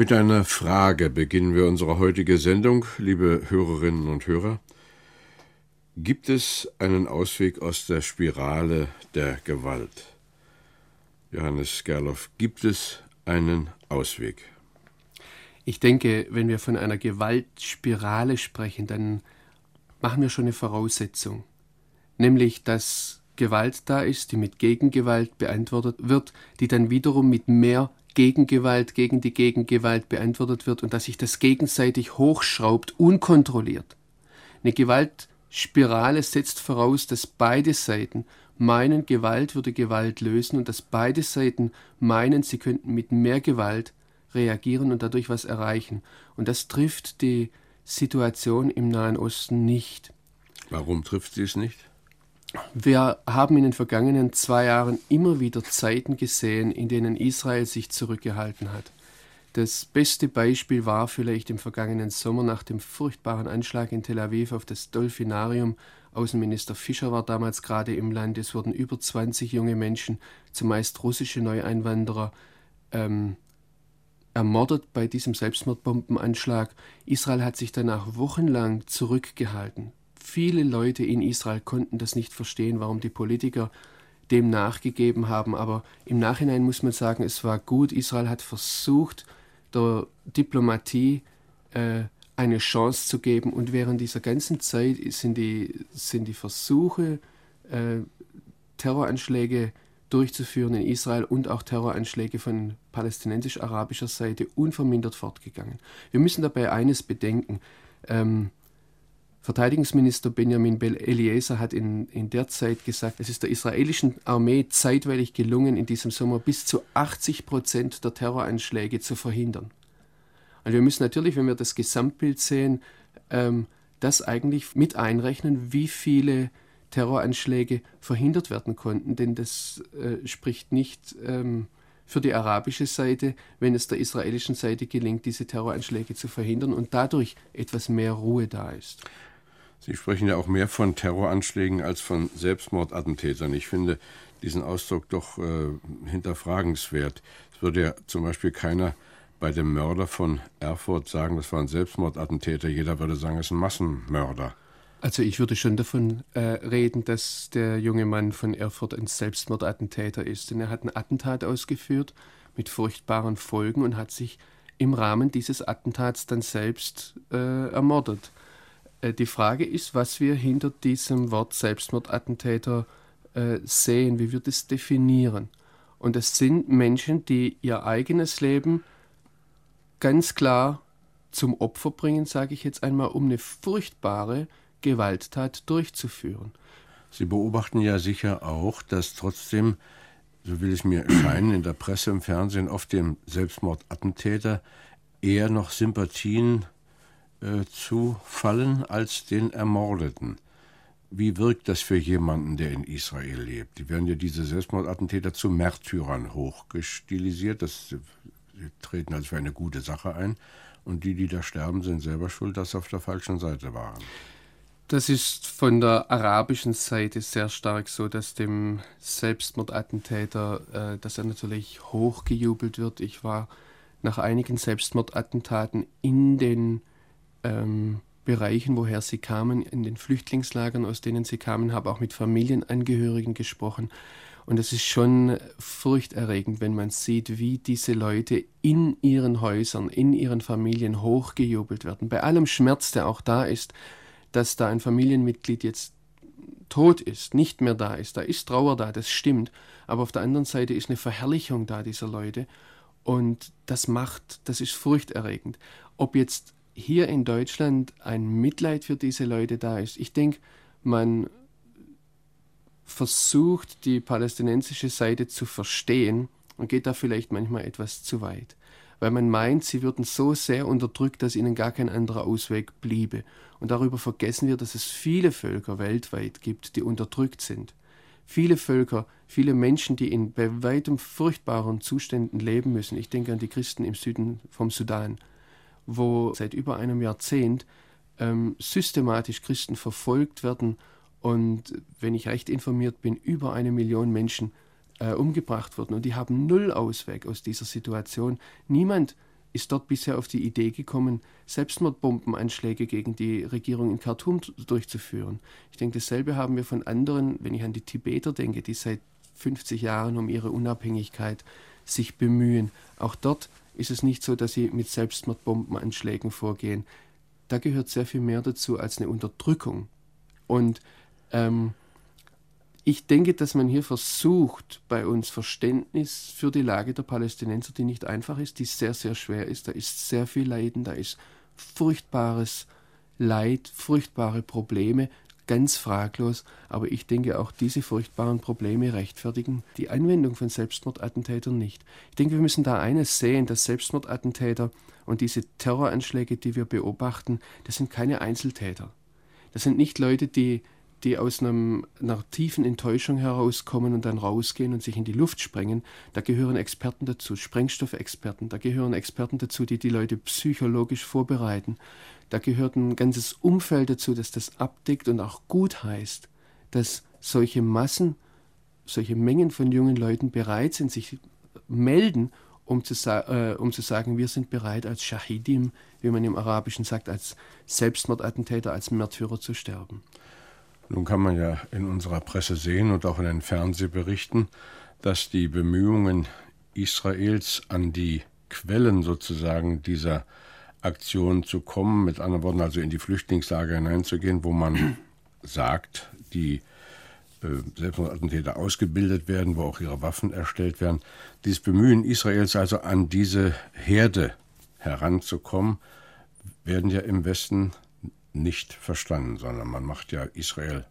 Mit einer Frage beginnen wir unsere heutige Sendung, liebe Hörerinnen und Hörer. Gibt es einen Ausweg aus der Spirale der Gewalt? Johannes Gerloff, gibt es einen Ausweg? Ich denke, wenn wir von einer Gewaltspirale sprechen, dann machen wir schon eine Voraussetzung, nämlich dass Gewalt da ist, die mit Gegengewalt beantwortet wird, die dann wiederum mit mehr Gegengewalt gegen die Gegengewalt beantwortet wird und dass sich das gegenseitig hochschraubt, unkontrolliert. Eine Gewaltspirale setzt voraus, dass beide Seiten meinen, Gewalt würde Gewalt lösen und dass beide Seiten meinen, sie könnten mit mehr Gewalt reagieren und dadurch was erreichen. Und das trifft die Situation im Nahen Osten nicht. Warum trifft sie es nicht? Wir haben in den vergangenen zwei Jahren immer wieder Zeiten gesehen, in denen Israel sich zurückgehalten hat. Das beste Beispiel war vielleicht im vergangenen Sommer nach dem furchtbaren Anschlag in Tel Aviv auf das Dolphinarium. Außenminister Fischer war damals gerade im Land. Es wurden über 20 junge Menschen, zumeist russische Neueinwanderer, ähm, ermordet bei diesem Selbstmordbombenanschlag. Israel hat sich danach wochenlang zurückgehalten. Viele Leute in Israel konnten das nicht verstehen, warum die Politiker dem nachgegeben haben. Aber im Nachhinein muss man sagen, es war gut. Israel hat versucht, der Diplomatie äh, eine Chance zu geben. Und während dieser ganzen Zeit sind die, sind die Versuche, äh, Terroranschläge durchzuführen in Israel und auch Terroranschläge von palästinensisch-arabischer Seite unvermindert fortgegangen. Wir müssen dabei eines bedenken. Ähm, Verteidigungsminister Benjamin Eliezer hat in, in der Zeit gesagt, es ist der israelischen Armee zeitweilig gelungen, in diesem Sommer bis zu 80 Prozent der Terroranschläge zu verhindern. Und wir müssen natürlich, wenn wir das Gesamtbild sehen, ähm, das eigentlich mit einrechnen, wie viele Terroranschläge verhindert werden konnten, denn das äh, spricht nicht ähm, für die arabische Seite, wenn es der israelischen Seite gelingt, diese Terroranschläge zu verhindern und dadurch etwas mehr Ruhe da ist. Sie sprechen ja auch mehr von Terroranschlägen als von Selbstmordattentätern. Ich finde diesen Ausdruck doch äh, hinterfragenswert. Es würde ja zum Beispiel keiner bei dem Mörder von Erfurt sagen, das war ein Selbstmordattentäter. Jeder würde sagen, es ist ein Massenmörder. Also ich würde schon davon äh, reden, dass der junge Mann von Erfurt ein Selbstmordattentäter ist. Denn er hat ein Attentat ausgeführt mit furchtbaren Folgen und hat sich im Rahmen dieses Attentats dann selbst äh, ermordet. Äh, die Frage ist, was wir hinter diesem Wort Selbstmordattentäter äh, sehen, wie wir das definieren. Und es sind Menschen, die ihr eigenes Leben ganz klar zum Opfer bringen, sage ich jetzt einmal, um eine furchtbare Gewalttat durchzuführen. Sie beobachten ja sicher auch, dass trotzdem, so will es mir erscheinen, in der Presse, im Fernsehen oft dem Selbstmordattentäter eher noch Sympathien äh, zufallen als den Ermordeten. Wie wirkt das für jemanden, der in Israel lebt? Die werden ja diese Selbstmordattentäter zu Märtyrern hochgestilisiert. Das, sie treten also für eine gute Sache ein. Und die, die da sterben, sind selber schuld, dass sie auf der falschen Seite waren. Das ist von der arabischen Seite sehr stark so, dass dem Selbstmordattentäter, äh, dass er natürlich hochgejubelt wird. Ich war nach einigen Selbstmordattentaten in den ähm, Bereichen, woher sie kamen, in den Flüchtlingslagern, aus denen sie kamen, habe auch mit Familienangehörigen gesprochen. Und es ist schon furchterregend, wenn man sieht, wie diese Leute in ihren Häusern, in ihren Familien hochgejubelt werden. Bei allem Schmerz, der auch da ist, dass da ein Familienmitglied jetzt tot ist, nicht mehr da ist. Da ist Trauer da, das stimmt. Aber auf der anderen Seite ist eine Verherrlichung da dieser Leute. Und das macht, das ist furchterregend. Ob jetzt hier in Deutschland ein Mitleid für diese Leute da ist. Ich denke, man versucht, die palästinensische Seite zu verstehen, und geht da vielleicht manchmal etwas zu weit. Weil man meint, sie würden so sehr unterdrückt, dass ihnen gar kein anderer Ausweg bliebe. Und darüber vergessen wir, dass es viele Völker weltweit gibt, die unterdrückt sind. Viele Völker, viele Menschen, die in bei weitem furchtbaren Zuständen leben müssen. Ich denke an die Christen im Süden vom Sudan, wo seit über einem Jahrzehnt ähm, systematisch Christen verfolgt werden und, wenn ich recht informiert bin, über eine Million Menschen äh, umgebracht wurden. Und die haben null Ausweg aus dieser Situation. Niemand ist dort bisher auf die Idee gekommen, Selbstmordbombenanschläge gegen die Regierung in Khartoum durchzuführen. Ich denke, dasselbe haben wir von anderen, wenn ich an die Tibeter denke, die seit 50 Jahren um ihre Unabhängigkeit sich bemühen. Auch dort ist es nicht so, dass sie mit Selbstmordbombenanschlägen vorgehen. Da gehört sehr viel mehr dazu als eine Unterdrückung. Und ähm, ich denke, dass man hier versucht, bei uns Verständnis für die Lage der Palästinenser, die nicht einfach ist, die sehr, sehr schwer ist. Da ist sehr viel Leiden, da ist furchtbares Leid, furchtbare Probleme, ganz fraglos. Aber ich denke, auch diese furchtbaren Probleme rechtfertigen die Anwendung von Selbstmordattentätern nicht. Ich denke, wir müssen da eines sehen, dass Selbstmordattentäter und diese Terroranschläge, die wir beobachten, das sind keine Einzeltäter. Das sind nicht Leute, die die aus einem, einer tiefen Enttäuschung herauskommen und dann rausgehen und sich in die Luft sprengen, da gehören Experten dazu, Sprengstoffexperten, da gehören Experten dazu, die die Leute psychologisch vorbereiten, da gehört ein ganzes Umfeld dazu, das das abdeckt und auch gut heißt, dass solche Massen, solche Mengen von jungen Leuten bereit sind, sich melden, um zu, äh, um zu sagen, wir sind bereit als Shahidim, wie man im Arabischen sagt, als Selbstmordattentäter, als Märtyrer zu sterben. Nun kann man ja in unserer Presse sehen und auch in den Fernsehberichten, dass die Bemühungen Israels an die Quellen sozusagen dieser Aktion zu kommen, mit anderen Worten also in die Flüchtlingslager hineinzugehen, wo man sagt, die äh, Selbstmordattentäter ausgebildet werden, wo auch ihre Waffen erstellt werden. Dieses Bemühen Israels also an diese Herde heranzukommen, werden ja im Westen nicht verstanden, sondern man macht ja Israel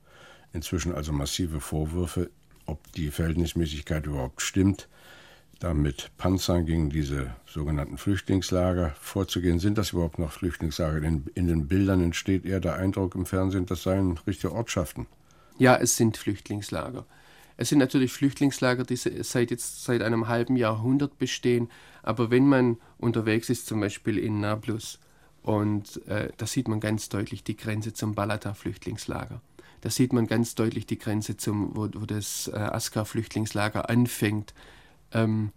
inzwischen also massive Vorwürfe, ob die Verhältnismäßigkeit überhaupt stimmt, da mit Panzern gegen diese sogenannten Flüchtlingslager vorzugehen. Sind das überhaupt noch Flüchtlingslager? In, in den Bildern entsteht eher der Eindruck im Fernsehen, das seien richtige Ortschaften. Ja, es sind Flüchtlingslager. Es sind natürlich Flüchtlingslager, die seit jetzt seit einem halben Jahrhundert bestehen. Aber wenn man unterwegs ist, zum Beispiel in Nablus, und äh, da sieht man ganz deutlich die Grenze zum Balata-Flüchtlingslager. Da sieht man ganz deutlich die Grenze, zum, wo, wo das äh, Askar-Flüchtlingslager anfängt. Ähm,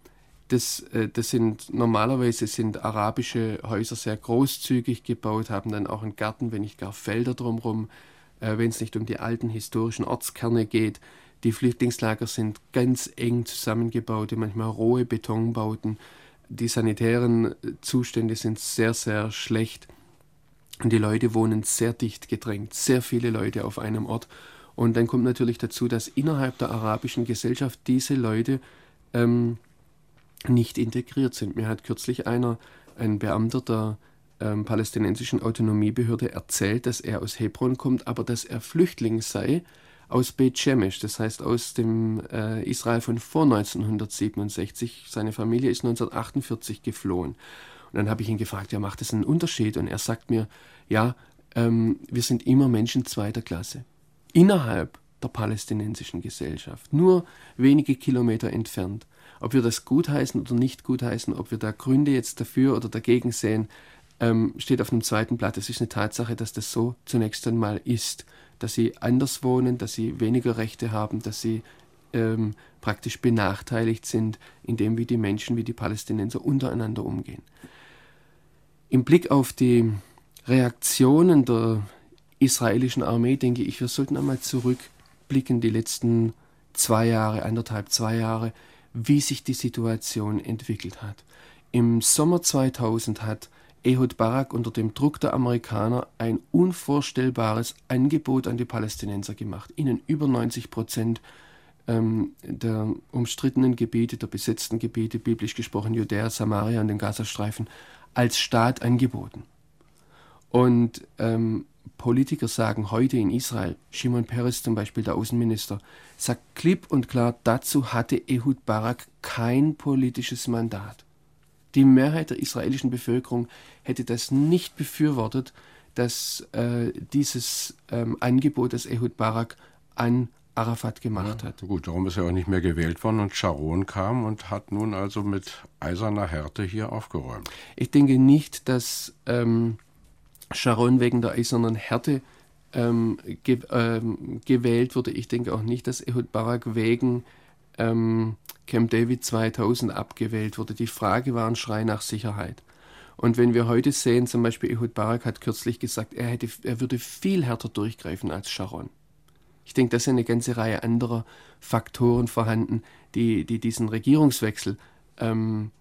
das, äh, das sind normalerweise sind arabische Häuser sehr großzügig gebaut, haben dann auch einen Garten, wenn nicht gar Felder drumherum, äh, wenn es nicht um die alten historischen Ortskerne geht. Die Flüchtlingslager sind ganz eng zusammengebaute, manchmal rohe Betonbauten die sanitären Zustände sind sehr, sehr schlecht. Und die Leute wohnen sehr dicht gedrängt, sehr viele Leute auf einem Ort. Und dann kommt natürlich dazu, dass innerhalb der arabischen Gesellschaft diese Leute ähm, nicht integriert sind. Mir hat kürzlich einer, ein Beamter der ähm, palästinensischen Autonomiebehörde erzählt, dass er aus Hebron kommt, aber dass er Flüchtling sei aus Beit Shemesh, das heißt aus dem äh, Israel von vor 1967. Seine Familie ist 1948 geflohen. Und dann habe ich ihn gefragt, ja, macht das einen Unterschied? Und er sagt mir, ja, ähm, wir sind immer Menschen zweiter Klasse. Innerhalb der palästinensischen Gesellschaft, nur wenige Kilometer entfernt. Ob wir das gutheißen oder nicht gutheißen, ob wir da Gründe jetzt dafür oder dagegen sehen, ähm, steht auf einem zweiten Blatt. Es ist eine Tatsache, dass das so zunächst einmal ist dass sie anders wohnen, dass sie weniger Rechte haben, dass sie ähm, praktisch benachteiligt sind, in dem wie die Menschen, wie die Palästinenser untereinander umgehen. Im Blick auf die Reaktionen der israelischen Armee denke ich, wir sollten einmal zurückblicken, die letzten zwei Jahre, anderthalb, zwei Jahre, wie sich die Situation entwickelt hat. Im Sommer 2000 hat Ehud Barak unter dem Druck der Amerikaner ein unvorstellbares Angebot an die Palästinenser gemacht, ihnen über 90 Prozent ähm, der umstrittenen Gebiete, der besetzten Gebiete, biblisch gesprochen Judäa, Samaria und den Gazastreifen, als Staat angeboten. Und ähm, Politiker sagen heute in Israel, Shimon Peres zum Beispiel, der Außenminister, sagt klipp und klar, dazu hatte Ehud Barak kein politisches Mandat. Die Mehrheit der israelischen Bevölkerung hätte das nicht befürwortet, dass äh, dieses ähm, Angebot, das Ehud Barak an Arafat gemacht ja, hat. Gut, darum ist er auch nicht mehr gewählt worden und Sharon kam und hat nun also mit eiserner Härte hier aufgeräumt. Ich denke nicht, dass ähm, Sharon wegen der eisernen Härte ähm, ge ähm, gewählt wurde. Ich denke auch nicht, dass Ehud Barak wegen ähm, Camp David 2000 abgewählt wurde. Die Frage war ein Schrei nach Sicherheit. Und wenn wir heute sehen, zum Beispiel Ehud Barak hat kürzlich gesagt, er, hätte, er würde viel härter durchgreifen als Sharon. Ich denke, da sind eine ganze Reihe anderer Faktoren vorhanden, die, die diesen Regierungswechsel ähm,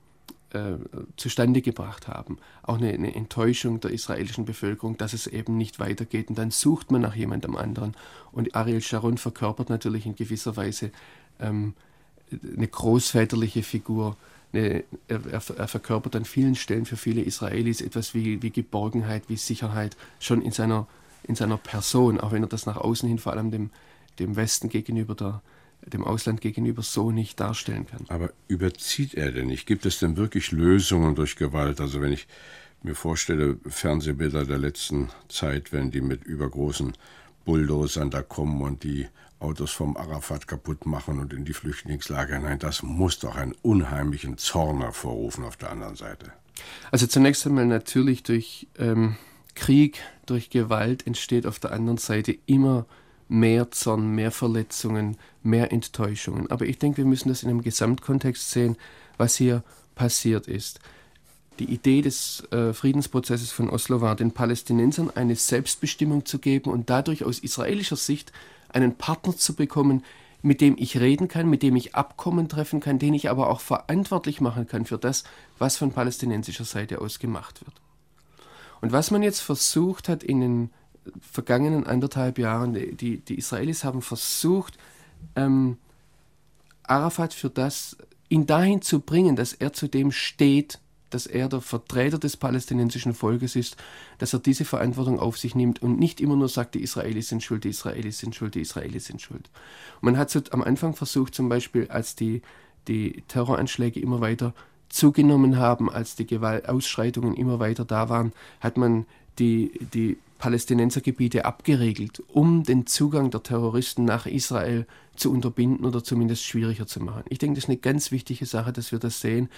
äh, zustande gebracht haben. Auch eine, eine, Enttäuschung der israelischen Bevölkerung, dass es eben nicht weitergeht. Und dann sucht man nach jemandem anderen. Und Ariel Sharon verkörpert natürlich in gewisser Weise ähm, eine großväterliche Figur. Eine, er, er, verkörpert an vielen Stellen für viele Israelis etwas wie, wie Geborgenheit, wie Sicherheit, schon in seiner in seiner Person, auch wenn er das nach außen hin vor allem dem, dem Westen gegenüber, der, dem Ausland gegenüber so nicht darstellen kann. Aber überzieht er denn nicht? Gibt es denn wirklich Lösungen durch Gewalt? Also wenn ich mir vorstelle, Fernsehbilder der letzten Zeit, wenn die mit übergroßen Bulldozern da kommen und die Autos vom Arafat kaputt machen und in die Flüchtlingslager hinein, das muss doch einen unheimlichen Zorn hervorrufen auf der anderen Seite. Also zunächst einmal natürlich durch ähm, Krieg, durch Gewalt entsteht auf der anderen Seite immer mehr Zorn, mehr Verletzungen, mehr Enttäuschungen. Aber ich denke, wir müssen das in einem Gesamtkontext sehen, was hier passiert ist. Die Idee des äh, Friedensprozesses von Oslo war, den Palästinensern eine Selbstbestimmung zu geben und dadurch aus israelischer Sicht einen Partner zu bekommen, mit dem ich reden kann, mit dem ich Abkommen treffen kann, den ich aber auch verantwortlich machen kann für das, was von palästinensischer Seite aus gemacht wird. Und was man jetzt versucht hat in den vergangenen anderthalb Jahren, die, die Israelis haben versucht, ähm, Arafat für das, ihn dahin zu bringen, dass er zu dem steht, dass er der Vertreter des palästinensischen Volkes ist, dass er diese Verantwortung auf sich nimmt und nicht immer nur sagt, die Israelis sind schuld, die Israelis sind schuld, die Israelis sind schuld. Und man hat so am Anfang versucht, zum Beispiel, als die, die Terroranschläge immer weiter zugenommen haben, als die Gewaltausschreitungen immer weiter da waren, hat man die, die Palästinensergebiete abgeregelt, um den Zugang der Terroristen nach Israel zu unterbinden oder zumindest schwieriger zu machen. Ich denke, das ist eine ganz wichtige Sache, dass wir das sehen.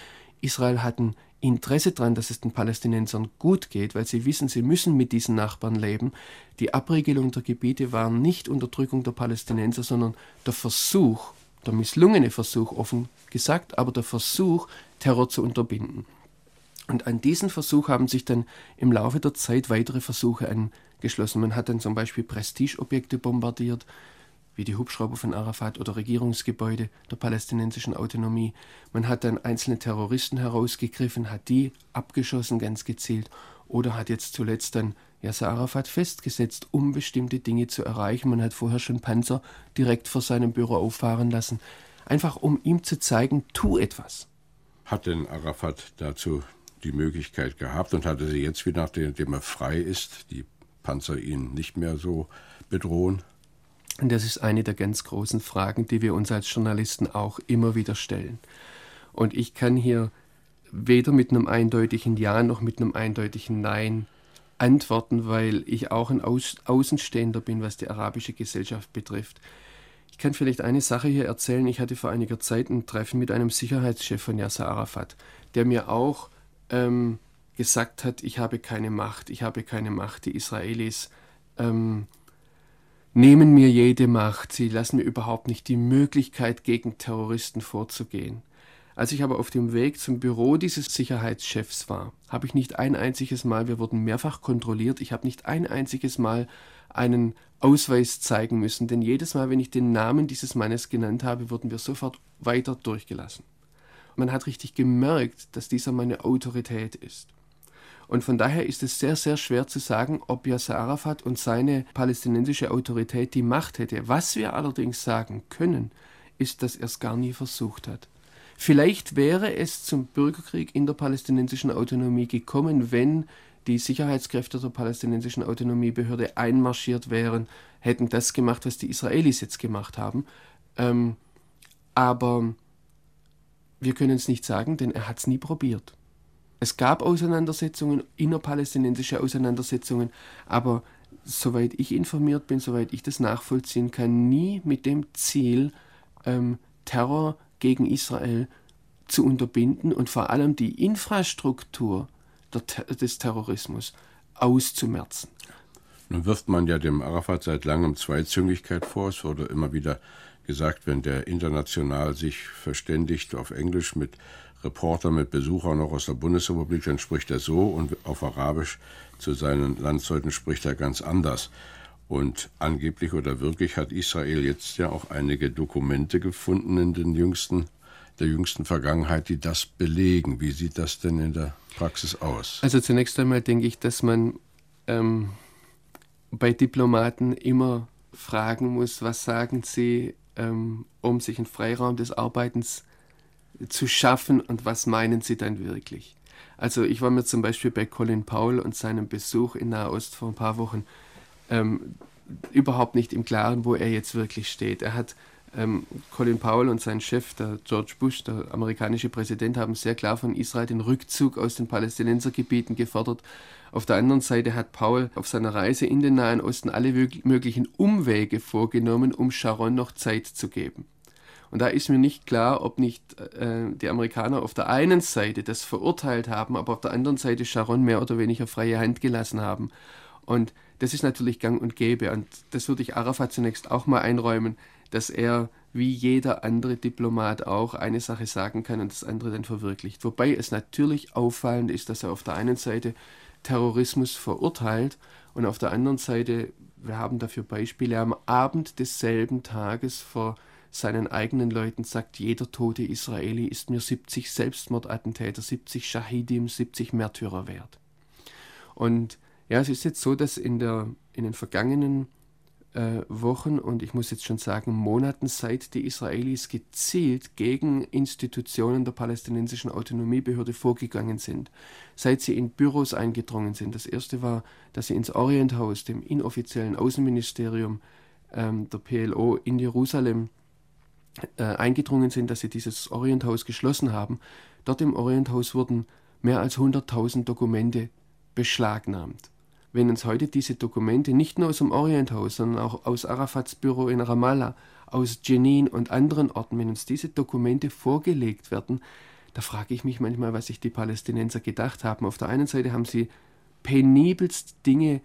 Israel hat ein Interesse daran, dass es den Palästinensern gut geht, weil sie wissen, sie müssen mit diesen Nachbarn leben. Die Abregelung der Gebiete war nicht Unterdrückung der Palästinenser, sondern der Versuch, der misslungene Versuch offen gesagt, aber der Versuch, Terror zu unterbinden. Und an diesen Versuch haben sich dann im Laufe der Zeit weitere Versuche angeschlossen. Man hat dann zum Beispiel Prestigeobjekte bombardiert, wie die Hubschrauber von Arafat oder Regierungsgebäude der palästinensischen Autonomie. Man hat dann einzelne Terroristen herausgegriffen, hat die abgeschossen, ganz gezielt, oder hat jetzt zuletzt dann Yasser Arafat festgesetzt, um bestimmte Dinge zu erreichen. Man hat vorher schon Panzer direkt vor seinem Büro auffahren lassen, einfach um ihm zu zeigen, tu etwas. Hat denn Arafat dazu die Möglichkeit gehabt und hatte sie jetzt wieder, nachdem er frei ist, die Panzer ihn nicht mehr so bedrohen? Und das ist eine der ganz großen Fragen, die wir uns als Journalisten auch immer wieder stellen. Und ich kann hier weder mit einem eindeutigen Ja noch mit einem eindeutigen Nein antworten, weil ich auch ein Außenstehender bin, was die arabische Gesellschaft betrifft. Ich kann vielleicht eine Sache hier erzählen. Ich hatte vor einiger Zeit ein Treffen mit einem Sicherheitschef von Yasser Arafat, der mir auch ähm, gesagt hat, ich habe keine Macht, ich habe keine Macht. Die Israelis ähm, nehmen mir jede Macht, sie lassen mir überhaupt nicht die Möglichkeit, gegen Terroristen vorzugehen. Als ich aber auf dem Weg zum Büro dieses Sicherheitschefs war, habe ich nicht ein einziges Mal, wir wurden mehrfach kontrolliert, ich habe nicht ein einziges Mal einen Ausweis zeigen müssen, denn jedes Mal, wenn ich den Namen dieses Mannes genannt habe, wurden wir sofort weiter durchgelassen. Man hat richtig gemerkt, dass dieser Mann eine Autorität ist. Und von daher ist es sehr, sehr schwer zu sagen, ob Yasser Arafat und seine palästinensische Autorität die Macht hätte. Was wir allerdings sagen können, ist, dass er es gar nie versucht hat. Vielleicht wäre es zum Bürgerkrieg in der palästinensischen Autonomie gekommen, wenn die Sicherheitskräfte der palästinensischen Autonomiebehörde einmarschiert wären, hätten das gemacht, was die Israelis jetzt gemacht haben. Ähm, aber wir können es nicht sagen, denn er hat es nie probiert. Es gab Auseinandersetzungen, innerpalästinensische Auseinandersetzungen, aber soweit ich informiert bin, soweit ich das nachvollziehen kann, nie mit dem Ziel, ähm, Terror gegen Israel zu unterbinden und vor allem die Infrastruktur des Terrorismus auszumerzen. Nun wirft man ja dem Arafat seit langem Zweizüngigkeit vor. Es wurde immer wieder gesagt, wenn der international sich verständigt auf Englisch mit Reportern, mit Besuchern auch aus der Bundesrepublik, dann spricht er so und auf Arabisch zu seinen Landsleuten spricht er ganz anders. Und angeblich oder wirklich hat Israel jetzt ja auch einige Dokumente gefunden in den jüngsten, der jüngsten Vergangenheit, die das belegen. Wie sieht das denn in der Praxis aus? Also zunächst einmal denke ich, dass man ähm, bei Diplomaten immer fragen muss, was sagen sie, ähm, um sich einen Freiraum des Arbeitens zu schaffen und was meinen sie dann wirklich. Also ich war mir zum Beispiel bei Colin Powell und seinem Besuch in Nahost vor ein paar Wochen ähm, überhaupt nicht im Klaren, wo er jetzt wirklich steht. Er hat ähm, Colin Powell und sein Chef, der George Bush, der amerikanische Präsident, haben sehr klar von Israel den Rückzug aus den Palästinensergebieten gefordert. Auf der anderen Seite hat Powell auf seiner Reise in den Nahen Osten alle möglichen Umwege vorgenommen, um Sharon noch Zeit zu geben. Und da ist mir nicht klar, ob nicht äh, die Amerikaner auf der einen Seite das verurteilt haben, aber auf der anderen Seite Sharon mehr oder weniger freie Hand gelassen haben. Und das ist natürlich gang und gäbe. Und das würde ich Arafat zunächst auch mal einräumen, dass er wie jeder andere Diplomat auch eine Sache sagen kann und das andere dann verwirklicht. Wobei es natürlich auffallend ist, dass er auf der einen Seite Terrorismus verurteilt und auf der anderen Seite, wir haben dafür Beispiele, am Abend desselben Tages vor seinen eigenen Leuten sagt, jeder tote Israeli ist mir 70 Selbstmordattentäter, 70 Shahidim, 70 Märtyrer wert. Und ja, es ist jetzt so, dass in, der, in den vergangenen äh, Wochen und ich muss jetzt schon sagen Monaten, seit die Israelis gezielt gegen Institutionen der palästinensischen Autonomiebehörde vorgegangen sind, seit sie in Büros eingedrungen sind. Das erste war, dass sie ins Orienthaus, dem inoffiziellen Außenministerium ähm, der PLO in Jerusalem, äh, eingedrungen sind, dass sie dieses Orienthaus geschlossen haben. Dort im Orienthaus wurden mehr als 100.000 Dokumente beschlagnahmt. Wenn uns heute diese Dokumente nicht nur aus dem Orienthaus, sondern auch aus Arafats Büro in Ramallah, aus Jenin und anderen Orten, wenn uns diese Dokumente vorgelegt werden, da frage ich mich manchmal, was sich die Palästinenser gedacht haben. Auf der einen Seite haben sie penibelst Dinge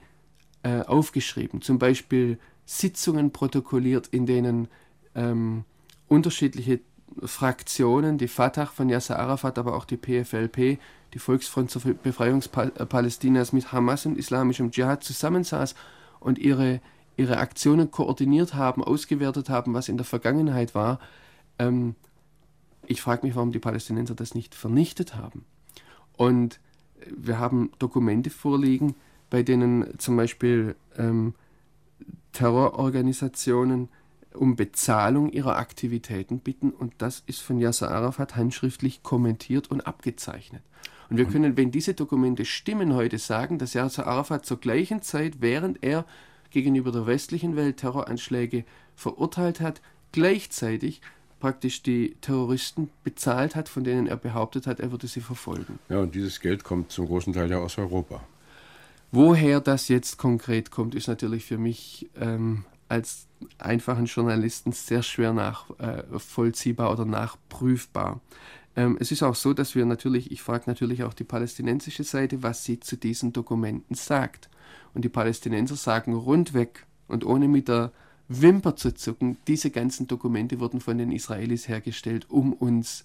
äh, aufgeschrieben, zum Beispiel Sitzungen protokolliert, in denen ähm, unterschiedliche Fraktionen, die Fatah von Yasser Arafat, aber auch die PFLP, die Volksfront zur Befreiung Palästinas mit Hamas und islamischem Dschihad zusammensaß und ihre, ihre Aktionen koordiniert haben, ausgewertet haben, was in der Vergangenheit war. Ähm, ich frage mich, warum die Palästinenser das nicht vernichtet haben. Und wir haben Dokumente vorliegen, bei denen zum Beispiel ähm, Terrororganisationen um Bezahlung ihrer Aktivitäten bitten und das ist von Yasser Arafat handschriftlich kommentiert und abgezeichnet. Und wir können, wenn diese Dokumente stimmen, heute sagen, dass Yasser Arafat zur gleichen Zeit, während er gegenüber der westlichen Welt Terroranschläge verurteilt hat, gleichzeitig praktisch die Terroristen bezahlt hat, von denen er behauptet hat, er würde sie verfolgen. Ja, und dieses Geld kommt zum großen Teil ja aus Europa. Woher das jetzt konkret kommt, ist natürlich für mich ähm, als einfachen Journalisten sehr schwer nachvollziehbar äh, oder nachprüfbar. Ähm, es ist auch so, dass wir natürlich, ich frage natürlich auch die palästinensische Seite, was sie zu diesen Dokumenten sagt. Und die Palästinenser sagen rundweg und ohne mit der Wimper zu zucken, diese ganzen Dokumente wurden von den Israelis hergestellt, um uns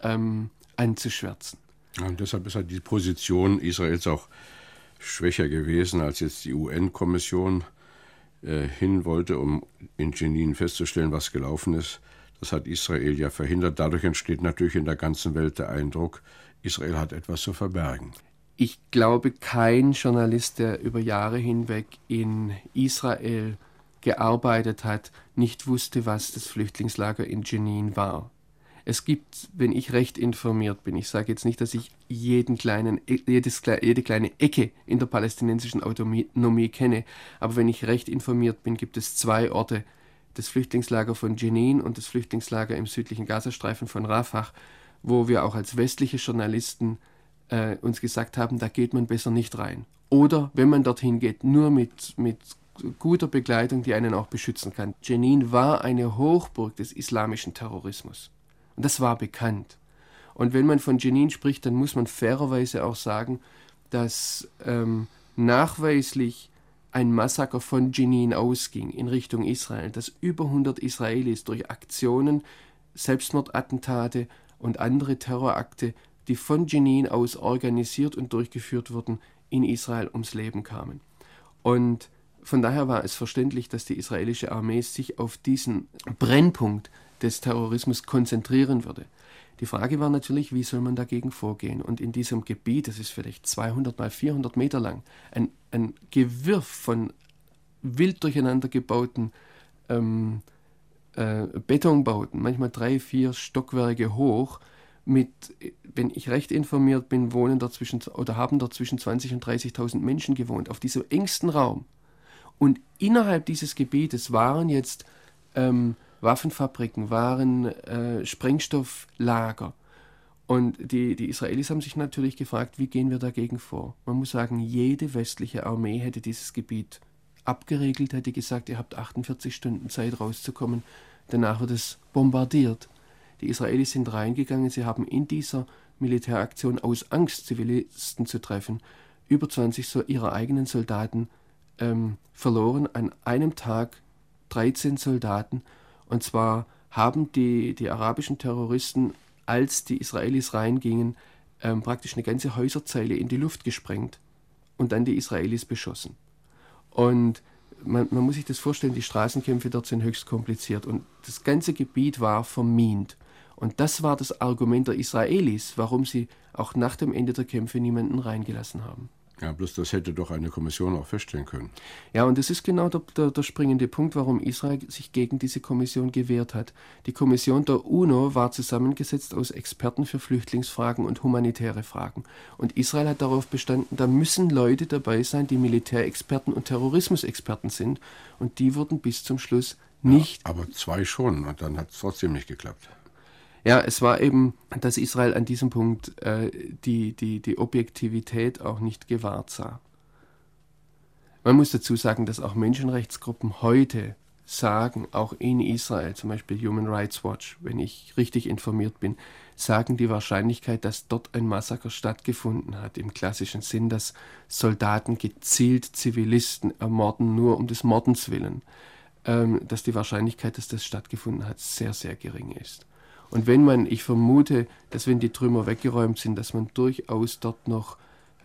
ähm, anzuschwärzen. Und deshalb ist halt die Position Israels auch schwächer gewesen als jetzt die UN-Kommission äh, hin wollte, um in Jenin festzustellen, was gelaufen ist. Das hat Israel ja verhindert. Dadurch entsteht natürlich in der ganzen Welt der Eindruck, Israel hat etwas zu verbergen. Ich glaube, kein Journalist, der über Jahre hinweg in Israel gearbeitet hat, nicht wusste, was das Flüchtlingslager in Jenin war. Es gibt, wenn ich recht informiert bin, ich sage jetzt nicht, dass ich jeden kleinen, e, jedes, jede kleine Ecke in der palästinensischen Autonomie kenne, aber wenn ich recht informiert bin, gibt es zwei Orte, das Flüchtlingslager von Jenin und das Flüchtlingslager im südlichen Gazastreifen von Rafah, wo wir auch als westliche Journalisten äh, uns gesagt haben, da geht man besser nicht rein. Oder wenn man dorthin geht, nur mit, mit guter Begleitung, die einen auch beschützen kann. Jenin war eine Hochburg des islamischen Terrorismus. Und das war bekannt. Und wenn man von Jenin spricht, dann muss man fairerweise auch sagen, dass ähm, nachweislich ein Massaker von Jenin ausging in Richtung Israel, dass über 100 Israelis durch Aktionen, Selbstmordattentate und andere Terrorakte, die von Jenin aus organisiert und durchgeführt wurden, in Israel ums Leben kamen. Und von daher war es verständlich, dass die israelische Armee sich auf diesen Brennpunkt des Terrorismus konzentrieren würde. Die Frage war natürlich, wie soll man dagegen vorgehen? Und in diesem Gebiet, das ist vielleicht 200 mal 400 Meter lang, ein, ein Gewirr von wild durcheinander gebauten ähm, äh, Betonbauten, manchmal drei, vier Stockwerke hoch, mit, wenn ich recht informiert bin, wohnen dort zwischen, oder haben dort zwischen 20.000 und 30.000 Menschen gewohnt, auf diesem engsten Raum. Und innerhalb dieses Gebietes waren jetzt ähm, Waffenfabriken, waren äh, Sprengstofflager. Und die, die Israelis haben sich natürlich gefragt, wie gehen wir dagegen vor? Man muss sagen, jede westliche Armee hätte dieses Gebiet abgeregelt, hätte gesagt, ihr habt 48 Stunden Zeit rauszukommen, danach wird es bombardiert. Die Israelis sind reingegangen, sie haben in dieser Militäraktion aus Angst, Zivilisten zu treffen, über 20 so ihrer eigenen Soldaten ähm, verloren. An einem Tag 13 Soldaten. Und zwar haben die, die arabischen Terroristen, als die Israelis reingingen, ähm, praktisch eine ganze Häuserzeile in die Luft gesprengt und dann die Israelis beschossen. Und man, man, muss sich das vorstellen, die Straßenkämpfe dort sind höchst kompliziert und das ganze Gebiet war vermint. Und das war das Argument der Israelis, warum sie auch nach dem Ende der Kämpfe niemanden reingelassen haben. Ja, bloß das hätte doch eine Kommission auch feststellen können. Ja, und das ist genau der, der, der, springende Punkt, warum Israel sich gegen diese Kommission gewehrt hat. Die Kommission der UNO war zusammengesetzt aus Experten für Flüchtlingsfragen und humanitäre Fragen. Und Israel hat darauf bestanden, da müssen Leute dabei sein, die Militärexperten und Terrorismusexperten sind. Und die wurden bis zum Schluss nicht. Ja, aber zwei schon, und dann hat es trotzdem nicht geklappt. Ja, es war eben, dass Israel an diesem Punkt äh, die, die, die Objektivität auch nicht gewahrt sah. Man muss dazu sagen, dass auch Menschenrechtsgruppen heute sagen, auch in Israel, zum Beispiel Human Rights Watch, wenn ich richtig informiert bin, sagen die Wahrscheinlichkeit, dass dort ein Massaker stattgefunden hat, im klassischen Sinn, dass Soldaten gezielt Zivilisten ermorden, nur um des Mordens willen, ähm, dass die Wahrscheinlichkeit, dass das stattgefunden hat, sehr, sehr gering ist. Und wenn man, ich vermute, dass wenn die Trümmer weggeräumt sind, dass man durchaus dort noch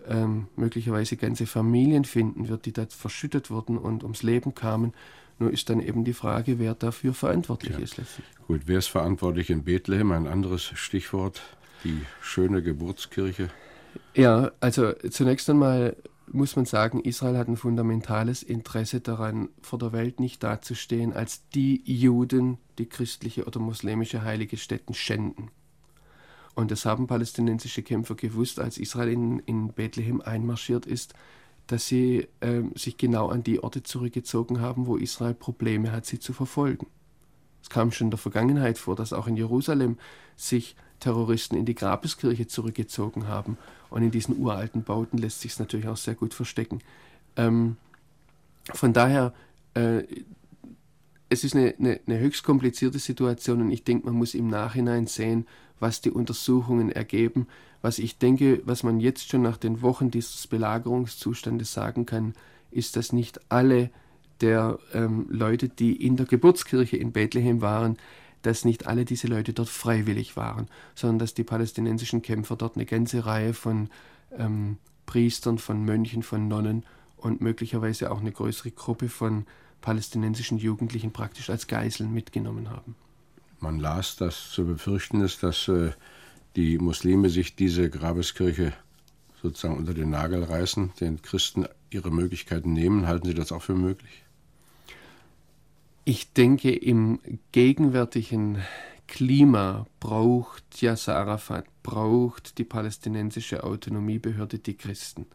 ähm, möglicherweise ganze Familien finden wird, die dort verschüttet wurden und ums Leben kamen. Nur ist dann eben die Frage, wer dafür verantwortlich ja. ist letztlich. Gut, wer ist verantwortlich in Bethlehem? Ein anderes Stichwort, die schöne Geburtskirche. Ja, also zunächst einmal muss man sagen, Israel hat ein fundamentales Interesse daran, vor der Welt nicht dazustehen als die Juden, die christliche oder muslimische heilige Stätten schänden. Und das haben palästinensische Kämpfer gewusst, als Israel in, in Bethlehem einmarschiert ist, dass sie äh, sich genau an die Orte zurückgezogen haben, wo Israel Probleme hat, sie zu verfolgen. Es kam schon in der Vergangenheit vor, dass auch in Jerusalem sich Terroristen in die Grabeskirche zurückgezogen haben. Und in diesen uralten Bauten lässt sich es natürlich auch sehr gut verstecken. Ähm, von daher, äh, es ist eine, eine, eine, höchst komplizierte Situation und ich denke, man muss im Nachhinein sehen, was die Untersuchungen ergeben. Was ich denke, was man jetzt schon nach den Wochen dieses Belagerungszustandes sagen kann, ist, dass nicht alle der ähm, Leute, die in der Geburtskirche in Bethlehem waren, dass nicht alle diese Leute dort freiwillig waren, sondern dass die palästinensischen Kämpfer dort eine ganze Reihe von ähm, Priestern, von Mönchen, von Nonnen und möglicherweise auch eine größere Gruppe von palästinensischen Jugendlichen praktisch als Geiseln mitgenommen haben. Man las, dass zu befürchten ist, dass äh, die Muslime sich diese Grabeskirche sozusagen unter den Nagel reißen, den Christen ihre Möglichkeiten nehmen. Halten Sie das auch für möglich? Ich denke, im gegenwärtigen Klima braucht Yasser Arafat, braucht die palästinensische Autonomiebehörde die Christen.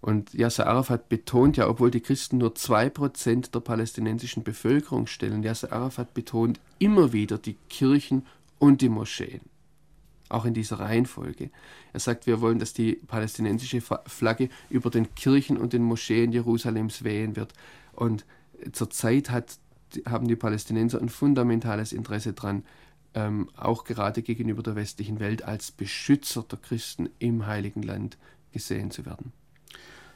Und Yasser Arafat betont ja, obwohl die Christen nur 2% der palästinensischen Bevölkerung stellen, Yasser Arafat betont immer wieder die Kirchen und die Moscheen. Auch in dieser Reihenfolge. Er sagt, wir wollen, dass die palästinensische Flagge über den Kirchen und den Moscheen Jerusalems wehen wird. Und zurzeit hat, haben die Palästinenser ein fundamentales Interesse daran, ähm, auch gerade gegenüber der westlichen Welt als Beschützer der Christen im Heiligen Land gesehen zu werden.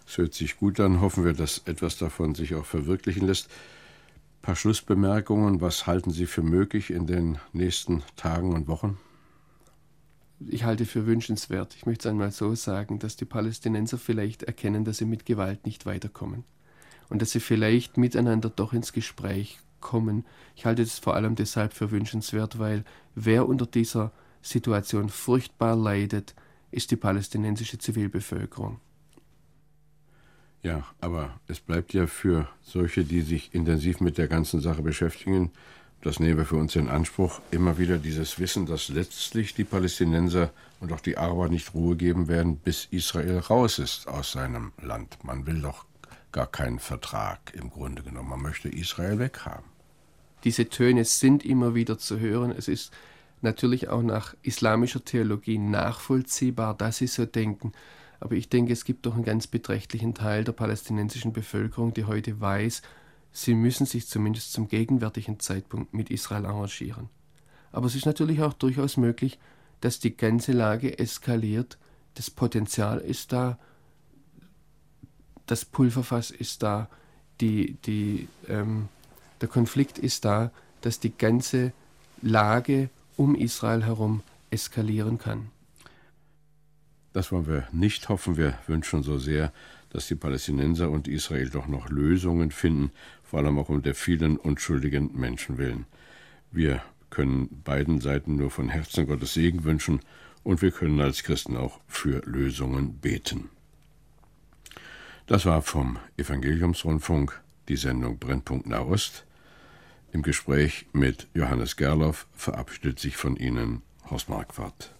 Es hört sich gut an. Hoffen wir, dass etwas davon sich auch verwirklichen lässt. Ein paar Schlussbemerkungen. Was halten Sie für möglich in den nächsten Tagen und Wochen? Ich halte für wünschenswert, ich möchte es einmal so sagen, dass die Palästinenser vielleicht erkennen, dass sie mit Gewalt nicht weiterkommen und dass sie vielleicht miteinander doch ins Gespräch kommen. Ich halte es vor allem deshalb für wünschenswert, weil wer unter dieser Situation furchtbar leidet, ist die palästinensische Zivilbevölkerung. Ja, aber es bleibt ja für solche, die sich intensiv mit der ganzen Sache beschäftigen, das nehmen wir für uns in Anspruch, immer wieder dieses Wissen, dass letztlich die Palästinenser und auch die Araber nicht Ruhe geben werden, bis Israel raus ist aus seinem Land. Man will doch gar keinen Vertrag im Grunde genommen. Man möchte Israel weghaben. Diese Töne sind immer wieder zu hören. Es ist natürlich auch nach islamischer Theologie nachvollziehbar, dass sie so denken. Aber ich denke, es gibt doch einen ganz beträchtlichen Teil der palästinensischen Bevölkerung, die heute weiß, sie müssen sich zumindest zum gegenwärtigen Zeitpunkt mit Israel arrangieren. Aber es ist natürlich auch durchaus möglich, dass die ganze Lage eskaliert, das Potenzial ist da, das Pulverfass ist da, die, die, ähm, der Konflikt ist da, dass die ganze Lage um Israel herum eskalieren kann. Das wollen wir nicht hoffen. Wir wünschen so sehr, dass die Palästinenser und Israel doch noch Lösungen finden, vor allem auch um der vielen unschuldigen Menschen willen. Wir können beiden Seiten nur von Herzen Gottes Segen wünschen und wir können als Christen auch für Lösungen beten. Das war vom Evangeliumsrundfunk die Sendung Brennpunkt Nahost. Im Gespräch mit Johannes Gerloff verabschiedet sich von Ihnen Horst Marquardt.